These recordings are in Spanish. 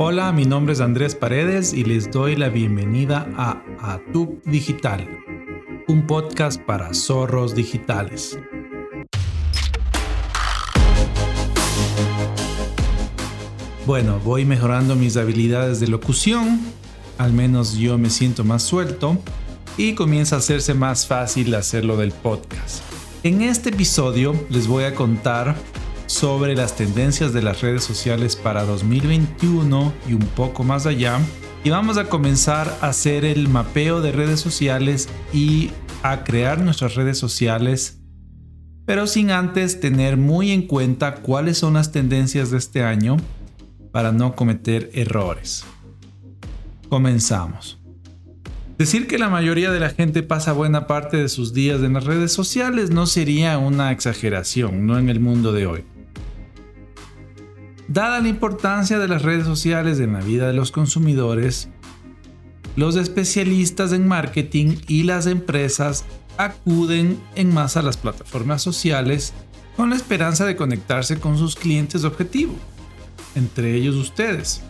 Hola, mi nombre es Andrés Paredes y les doy la bienvenida a Atub Digital, un podcast para zorros digitales. Bueno, voy mejorando mis habilidades de locución, al menos yo me siento más suelto y comienza a hacerse más fácil hacerlo del podcast. En este episodio les voy a contar sobre las tendencias de las redes sociales para 2021 y un poco más allá. Y vamos a comenzar a hacer el mapeo de redes sociales y a crear nuestras redes sociales, pero sin antes tener muy en cuenta cuáles son las tendencias de este año para no cometer errores. Comenzamos. Decir que la mayoría de la gente pasa buena parte de sus días en las redes sociales no sería una exageración, no en el mundo de hoy. Dada la importancia de las redes sociales en la vida de los consumidores, los especialistas en marketing y las empresas acuden en masa a las plataformas sociales con la esperanza de conectarse con sus clientes objetivo, entre ellos ustedes.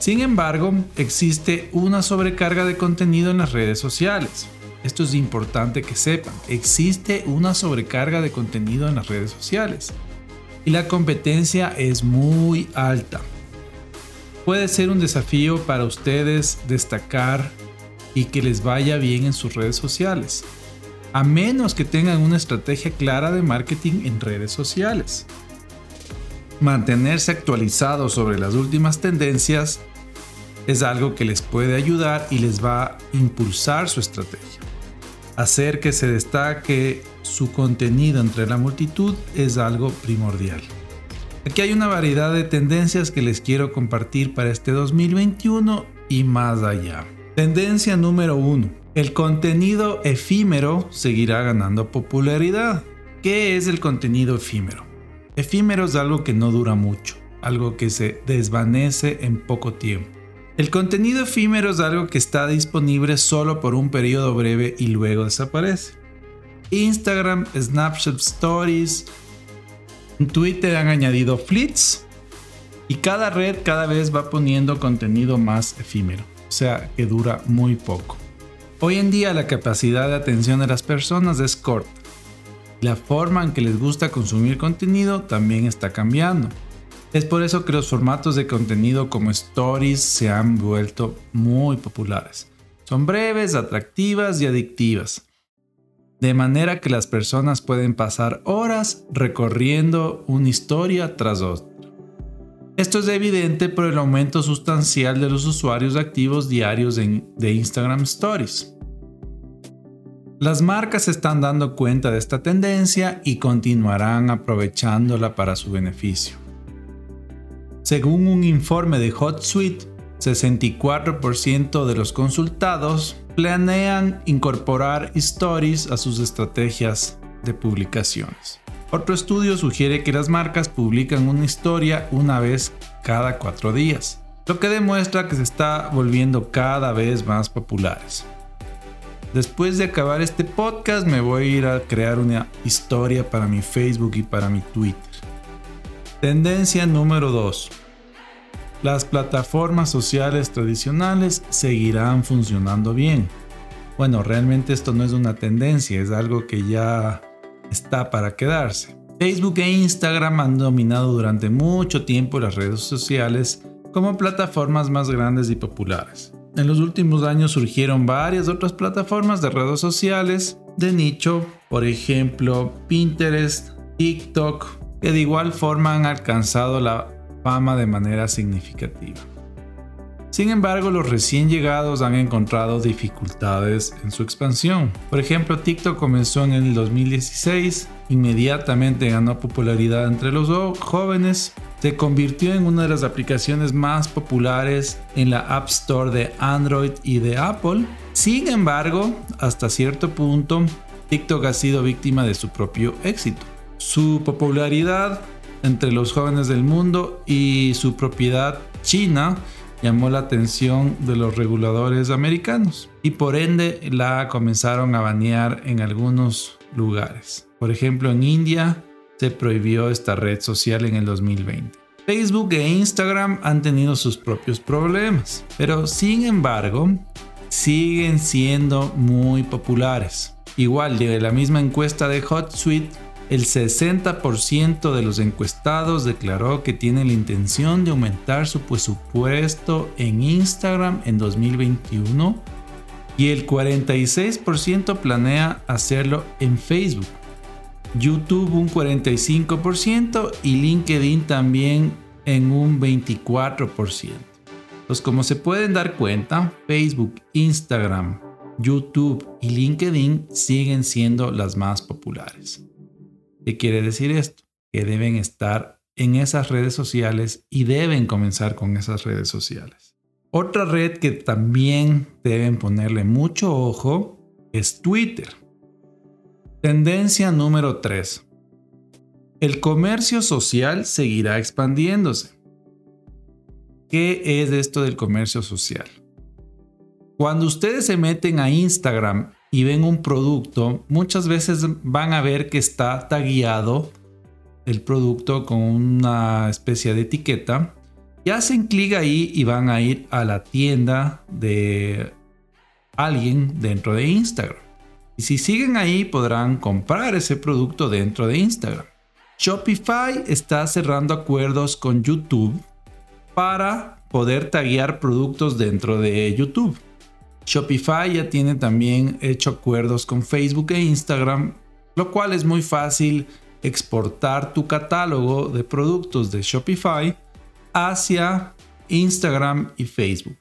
Sin embargo, existe una sobrecarga de contenido en las redes sociales. Esto es importante que sepan. Existe una sobrecarga de contenido en las redes sociales y la competencia es muy alta. Puede ser un desafío para ustedes destacar y que les vaya bien en sus redes sociales, a menos que tengan una estrategia clara de marketing en redes sociales. Mantenerse actualizados sobre las últimas tendencias es algo que les puede ayudar y les va a impulsar su estrategia. Hacer que se destaque su contenido entre la multitud es algo primordial. Aquí hay una variedad de tendencias que les quiero compartir para este 2021 y más allá. Tendencia número 1. El contenido efímero seguirá ganando popularidad. ¿Qué es el contenido efímero? Efímero es algo que no dura mucho, algo que se desvanece en poco tiempo. El contenido efímero es algo que está disponible solo por un periodo breve y luego desaparece. Instagram, Snapchat Stories, Twitter han añadido flits y cada red cada vez va poniendo contenido más efímero, o sea que dura muy poco. Hoy en día la capacidad de atención de las personas es corta. La forma en que les gusta consumir contenido también está cambiando. Es por eso que los formatos de contenido como stories se han vuelto muy populares. Son breves, atractivas y adictivas. De manera que las personas pueden pasar horas recorriendo una historia tras otra. Esto es evidente por el aumento sustancial de los usuarios activos diarios de Instagram Stories. Las marcas están dando cuenta de esta tendencia y continuarán aprovechándola para su beneficio. Según un informe de HotSuite, 64% de los consultados planean incorporar stories a sus estrategias de publicaciones. Otro estudio sugiere que las marcas publican una historia una vez cada cuatro días, lo que demuestra que se está volviendo cada vez más populares. Después de acabar este podcast me voy a ir a crear una historia para mi Facebook y para mi Twitter. Tendencia número 2. Las plataformas sociales tradicionales seguirán funcionando bien. Bueno, realmente esto no es una tendencia, es algo que ya está para quedarse. Facebook e Instagram han dominado durante mucho tiempo las redes sociales como plataformas más grandes y populares. En los últimos años surgieron varias otras plataformas de redes sociales de nicho, por ejemplo Pinterest, TikTok, que de igual forma han alcanzado la fama de manera significativa. Sin embargo, los recién llegados han encontrado dificultades en su expansión. Por ejemplo, TikTok comenzó en el 2016, inmediatamente ganó popularidad entre los jóvenes, se convirtió en una de las aplicaciones más populares en la App Store de Android y de Apple. Sin embargo, hasta cierto punto, TikTok ha sido víctima de su propio éxito. Su popularidad entre los jóvenes del mundo y su propiedad china llamó la atención de los reguladores americanos y por ende la comenzaron a banear en algunos lugares. Por ejemplo, en India se prohibió esta red social en el 2020. Facebook e Instagram han tenido sus propios problemas, pero sin embargo siguen siendo muy populares. Igual de la misma encuesta de HotSuite, el 60% de los encuestados declaró que tiene la intención de aumentar su presupuesto en Instagram en 2021 y el 46% planea hacerlo en Facebook. YouTube un 45% y LinkedIn también en un 24%. Pues como se pueden dar cuenta, Facebook, Instagram, YouTube y LinkedIn siguen siendo las más populares. ¿Qué quiere decir esto? Que deben estar en esas redes sociales y deben comenzar con esas redes sociales. Otra red que también deben ponerle mucho ojo es Twitter. Tendencia número 3. El comercio social seguirá expandiéndose. ¿Qué es esto del comercio social? Cuando ustedes se meten a Instagram y ven un producto, muchas veces van a ver que está tagueado el producto con una especie de etiqueta y hacen clic ahí y van a ir a la tienda de alguien dentro de Instagram. Y si siguen ahí podrán comprar ese producto dentro de Instagram. Shopify está cerrando acuerdos con YouTube para poder taguear productos dentro de YouTube. Shopify ya tiene también hecho acuerdos con Facebook e Instagram, lo cual es muy fácil exportar tu catálogo de productos de Shopify hacia Instagram y Facebook.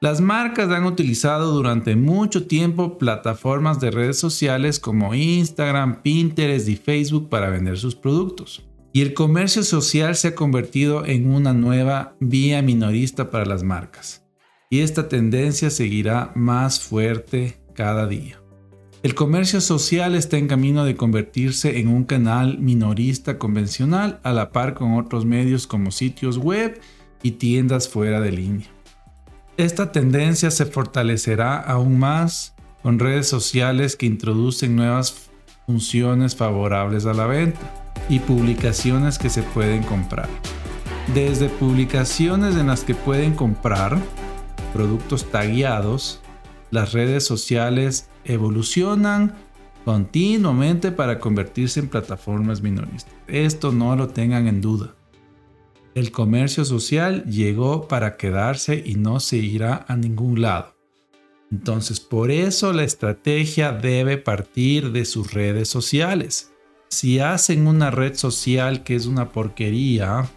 Las marcas han utilizado durante mucho tiempo plataformas de redes sociales como Instagram, Pinterest y Facebook para vender sus productos. Y el comercio social se ha convertido en una nueva vía minorista para las marcas. Y esta tendencia seguirá más fuerte cada día. El comercio social está en camino de convertirse en un canal minorista convencional a la par con otros medios como sitios web y tiendas fuera de línea. Esta tendencia se fortalecerá aún más con redes sociales que introducen nuevas funciones favorables a la venta y publicaciones que se pueden comprar. Desde publicaciones en las que pueden comprar productos tagueados, las redes sociales evolucionan continuamente para convertirse en plataformas minoristas. Esto no lo tengan en duda. El comercio social llegó para quedarse y no se irá a ningún lado. Entonces, por eso la estrategia debe partir de sus redes sociales. Si hacen una red social que es una porquería,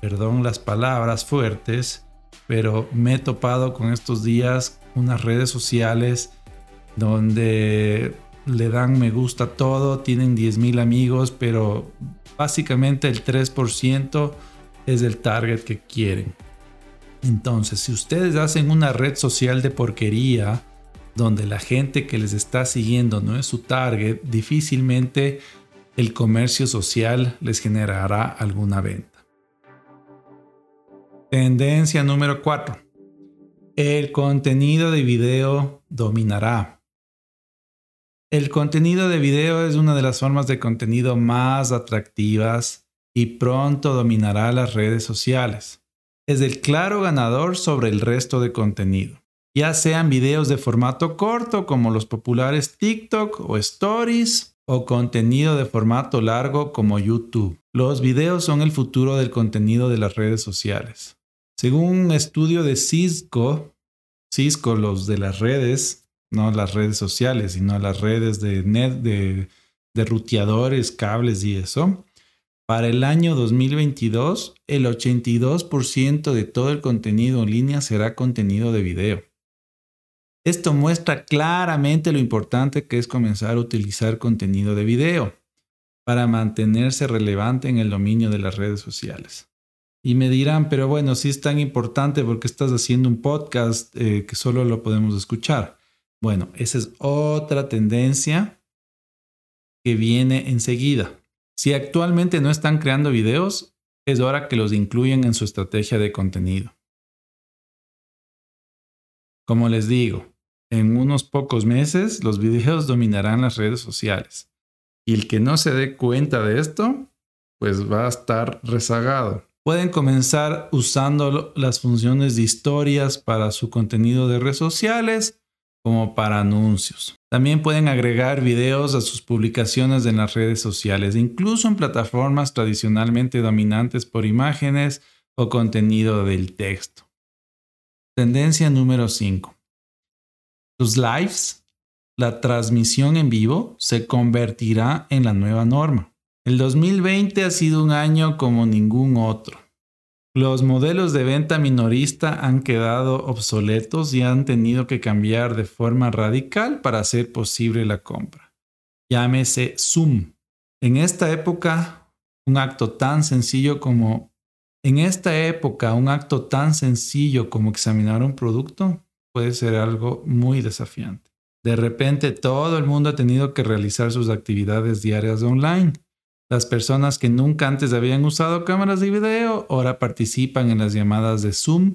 perdón las palabras fuertes, pero me he topado con estos días unas redes sociales donde le dan me gusta todo, tienen 10.000 amigos, pero básicamente el 3% es el target que quieren. Entonces, si ustedes hacen una red social de porquería, donde la gente que les está siguiendo no es su target, difícilmente el comercio social les generará alguna venta. Tendencia número 4. El contenido de video dominará. El contenido de video es una de las formas de contenido más atractivas y pronto dominará las redes sociales. Es el claro ganador sobre el resto de contenido, ya sean videos de formato corto como los populares TikTok o Stories o contenido de formato largo como YouTube. Los videos son el futuro del contenido de las redes sociales. Según un estudio de Cisco, Cisco los de las redes, no las redes sociales, sino las redes de net, de, de ruteadores, cables y eso, para el año 2022, el 82% de todo el contenido en línea será contenido de video. Esto muestra claramente lo importante que es comenzar a utilizar contenido de video para mantenerse relevante en el dominio de las redes sociales. Y me dirán, pero bueno, si es tan importante porque estás haciendo un podcast eh, que solo lo podemos escuchar. Bueno, esa es otra tendencia que viene enseguida. Si actualmente no están creando videos, es hora que los incluyan en su estrategia de contenido. Como les digo, en unos pocos meses los videos dominarán las redes sociales. Y el que no se dé cuenta de esto, pues va a estar rezagado. Pueden comenzar usando las funciones de historias para su contenido de redes sociales como para anuncios. También pueden agregar videos a sus publicaciones en las redes sociales, incluso en plataformas tradicionalmente dominantes por imágenes o contenido del texto. Tendencia número 5. Los lives, la transmisión en vivo, se convertirá en la nueva norma. El 2020 ha sido un año como ningún otro. Los modelos de venta minorista han quedado obsoletos y han tenido que cambiar de forma radical para hacer posible la compra. Llámese Zoom. En esta época, un acto tan sencillo como en esta época, un acto tan sencillo como examinar un producto puede ser algo muy desafiante. De repente todo el mundo ha tenido que realizar sus actividades diarias online las personas que nunca antes habían usado cámaras de video ahora participan en las llamadas de Zoom.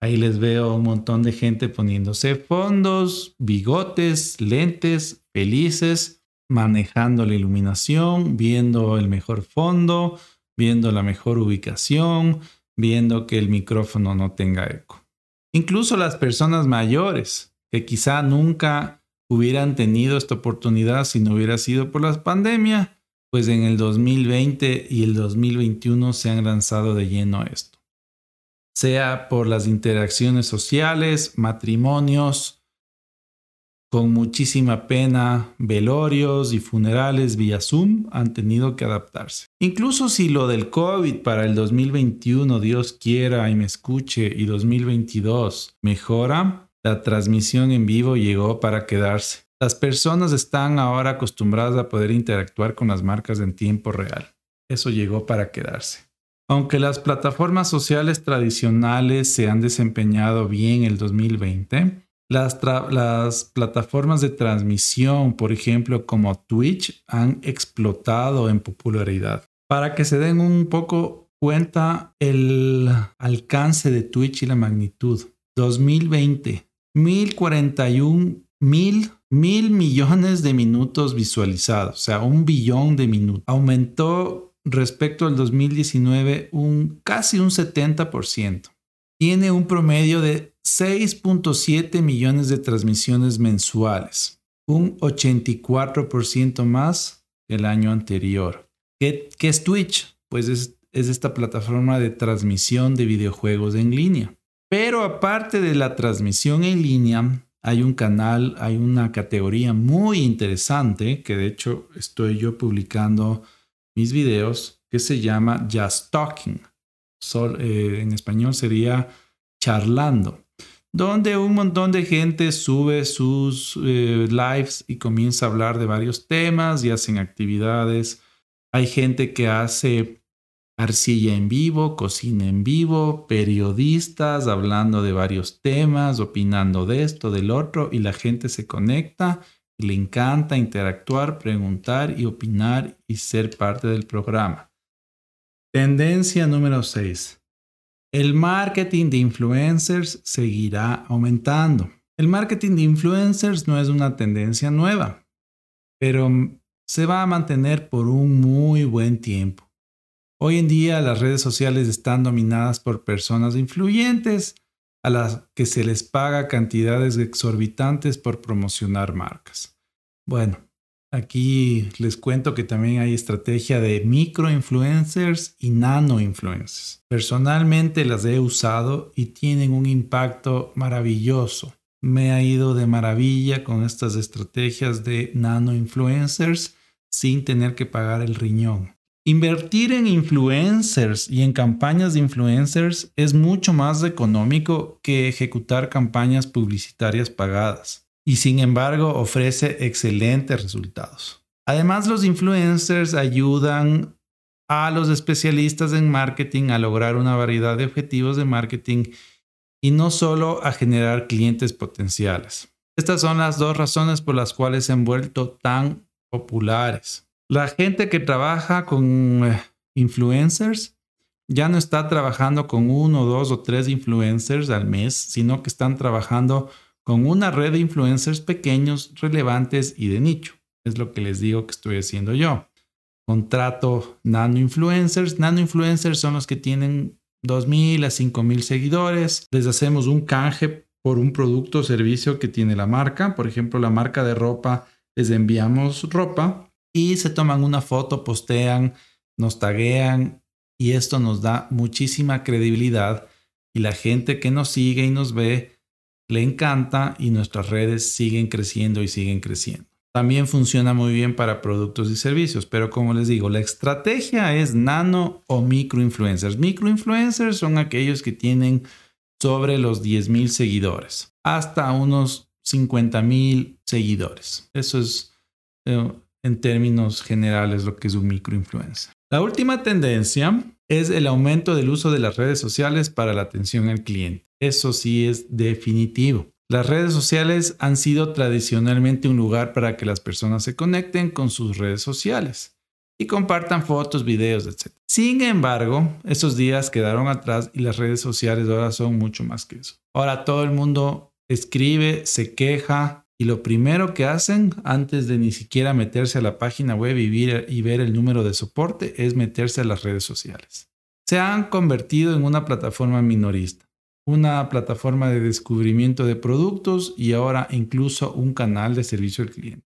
Ahí les veo un montón de gente poniéndose fondos, bigotes, lentes, felices, manejando la iluminación, viendo el mejor fondo, viendo la mejor ubicación, viendo que el micrófono no tenga eco. Incluso las personas mayores, que quizá nunca hubieran tenido esta oportunidad si no hubiera sido por la pandemia, pues en el 2020 y el 2021 se han lanzado de lleno esto. Sea por las interacciones sociales, matrimonios, con muchísima pena, velorios y funerales vía Zoom han tenido que adaptarse. Incluso si lo del COVID para el 2021, Dios quiera y me escuche, y 2022 mejora, la transmisión en vivo llegó para quedarse. Las personas están ahora acostumbradas a poder interactuar con las marcas en tiempo real. Eso llegó para quedarse. Aunque las plataformas sociales tradicionales se han desempeñado bien el 2020, las, las, plataformas de transmisión, por ejemplo, como Twitch, han explotado en popularidad. Para que se den un poco cuenta el alcance de Twitch y la magnitud. 2020, 1041 mil mil millones de minutos visualizados, o sea, un billón de minutos. Aumentó respecto al 2019 un casi un 70%. Tiene un promedio de 6.7 millones de transmisiones mensuales, un 84% más que el año anterior. ¿Qué, ¿Qué, es Twitch? Pues es, es esta plataforma de transmisión de videojuegos en línea. Pero aparte de la transmisión en línea, hay un canal, hay una categoría muy interesante que de hecho estoy yo publicando mis videos que se llama Just Talking. Eh, en español sería charlando, donde un montón de gente sube sus eh, lives y comienza a hablar de varios temas y hacen actividades. Hay gente que hace arcilla en vivo, cocina en vivo, periodistas hablando de varios temas, opinando de esto, del otro, y la gente se conecta y le encanta interactuar, preguntar y opinar y ser parte del programa. Tendencia número 6. El marketing de influencers seguirá aumentando. El marketing de influencers no es una tendencia nueva, pero se va a mantener por un muy buen tiempo. Hoy en día las redes sociales están dominadas por personas influyentes a las que se les paga cantidades exorbitantes por promocionar marcas. Bueno, aquí les cuento que también hay estrategia de microinfluencers y nanoinfluencers. Personalmente las he usado y tienen un impacto maravilloso. Me ha ido de maravilla con estas estrategias de nanoinfluencers sin tener que pagar el riñón. Invertir en influencers y en campañas de influencers es mucho más económico que ejecutar campañas publicitarias pagadas y sin embargo ofrece excelentes resultados. Además, los influencers ayudan a los especialistas en marketing a lograr una variedad de objetivos de marketing y no solo a generar clientes potenciales. Estas son las dos razones por las cuales se han vuelto tan populares. La gente que trabaja con eh, influencers ya no está trabajando con uno, dos o tres influencers al mes, sino que están trabajando con una red de influencers pequeños, relevantes y de nicho. Es lo que les digo que estoy haciendo yo. contrato nano influencers. Nano influencers son los que tienen 2.000 a 5.000 seguidores. Les hacemos un canje por un producto o servicio que tiene la marca. Por ejemplo, la marca de ropa, les enviamos ropa y se toman una foto, postean, nos taguean y esto nos da muchísima credibilidad y la gente que nos sigue y nos ve le encanta y nuestras redes siguen creciendo y siguen creciendo. También funciona muy bien para productos y servicios, pero como les digo, la estrategia es nano o micro influencers. Micro influencers son aquellos que tienen sobre los 10.000 seguidores, hasta unos 50.000 seguidores. Eso es eh, en términos generales lo que es un microinfluencer. La última tendencia es el aumento del uso de las redes sociales para la atención al cliente. Eso sí es definitivo. Las redes sociales han sido tradicionalmente un lugar para que las personas se conecten con sus redes sociales y compartan fotos, videos, etc. Sin embargo, esos días quedaron atrás y las redes sociales ahora son mucho más que eso. Ahora todo el mundo escribe, se queja y lo primero que hacen antes de ni siquiera meterse a la página web y, y ver el número de soporte es meterse a las redes sociales. Se han convertido en una plataforma minorista una plataforma de descubrimiento de productos y ahora incluso un canal de servicio al cliente.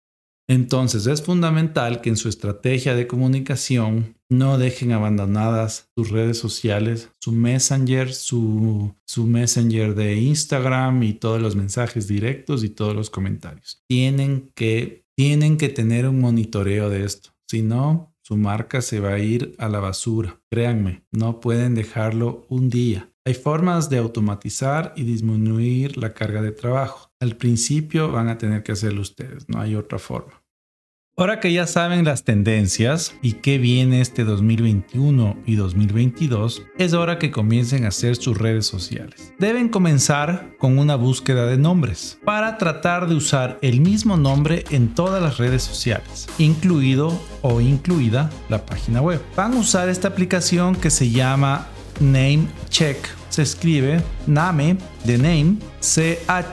Entonces es fundamental que en su estrategia de comunicación no dejen abandonadas sus redes sociales, su messenger, su, messenger de Instagram y todos los mensajes directos y todos los comentarios. Tienen que, tienen que tener un monitoreo de esto. Si no, su marca se va a ir a la basura. Créanme, no pueden dejarlo un día. Hay formas de automatizar y disminuir la carga de trabajo. Al principio van a tener que hacerlo ustedes, no hay otra forma. Ahora que ya saben las tendencias y qué viene este 2021 y 2022, es hora que comiencen a hacer sus redes sociales. Deben comenzar con una búsqueda de nombres para tratar de usar el mismo nombre en todas las redes sociales, incluido o incluida la página web. Van a usar esta aplicación que se llama name check se escribe name de name chk.com.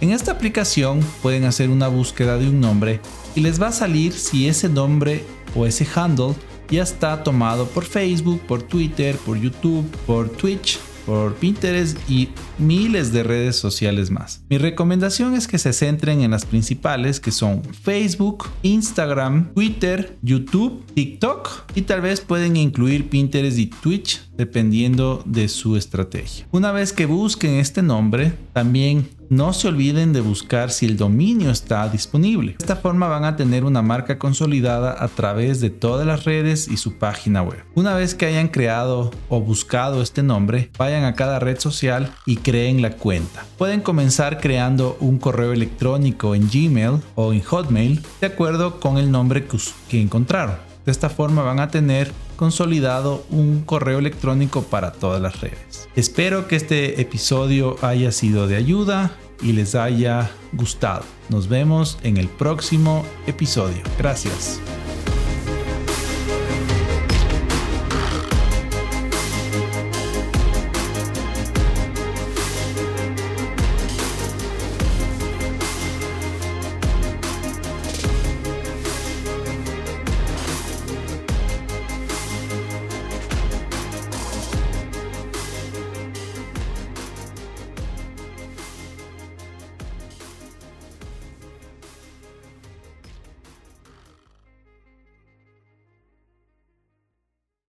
En esta aplicación pueden hacer una búsqueda de un nombre y les va a salir si ese nombre o ese handle ya está tomado por Facebook, por Twitter, por YouTube, por Twitch por Pinterest y miles de redes sociales más. Mi recomendación es que se centren en las principales que son Facebook, Instagram, Twitter, YouTube, TikTok y tal vez pueden incluir Pinterest y Twitch dependiendo de su estrategia. Una vez que busquen este nombre, también no se olviden de buscar si el dominio está disponible. De esta forma van a tener una marca consolidada a través de todas las redes y su página web. Una vez que hayan creado o buscado este nombre, vayan a cada red social y creen la cuenta. Pueden comenzar creando un correo electrónico en Gmail o en Hotmail de acuerdo con el nombre que encontraron. De esta forma van a tener consolidado un correo electrónico para todas las redes. Espero que este episodio haya sido de ayuda y les haya gustado. Nos vemos en el próximo episodio. Gracias.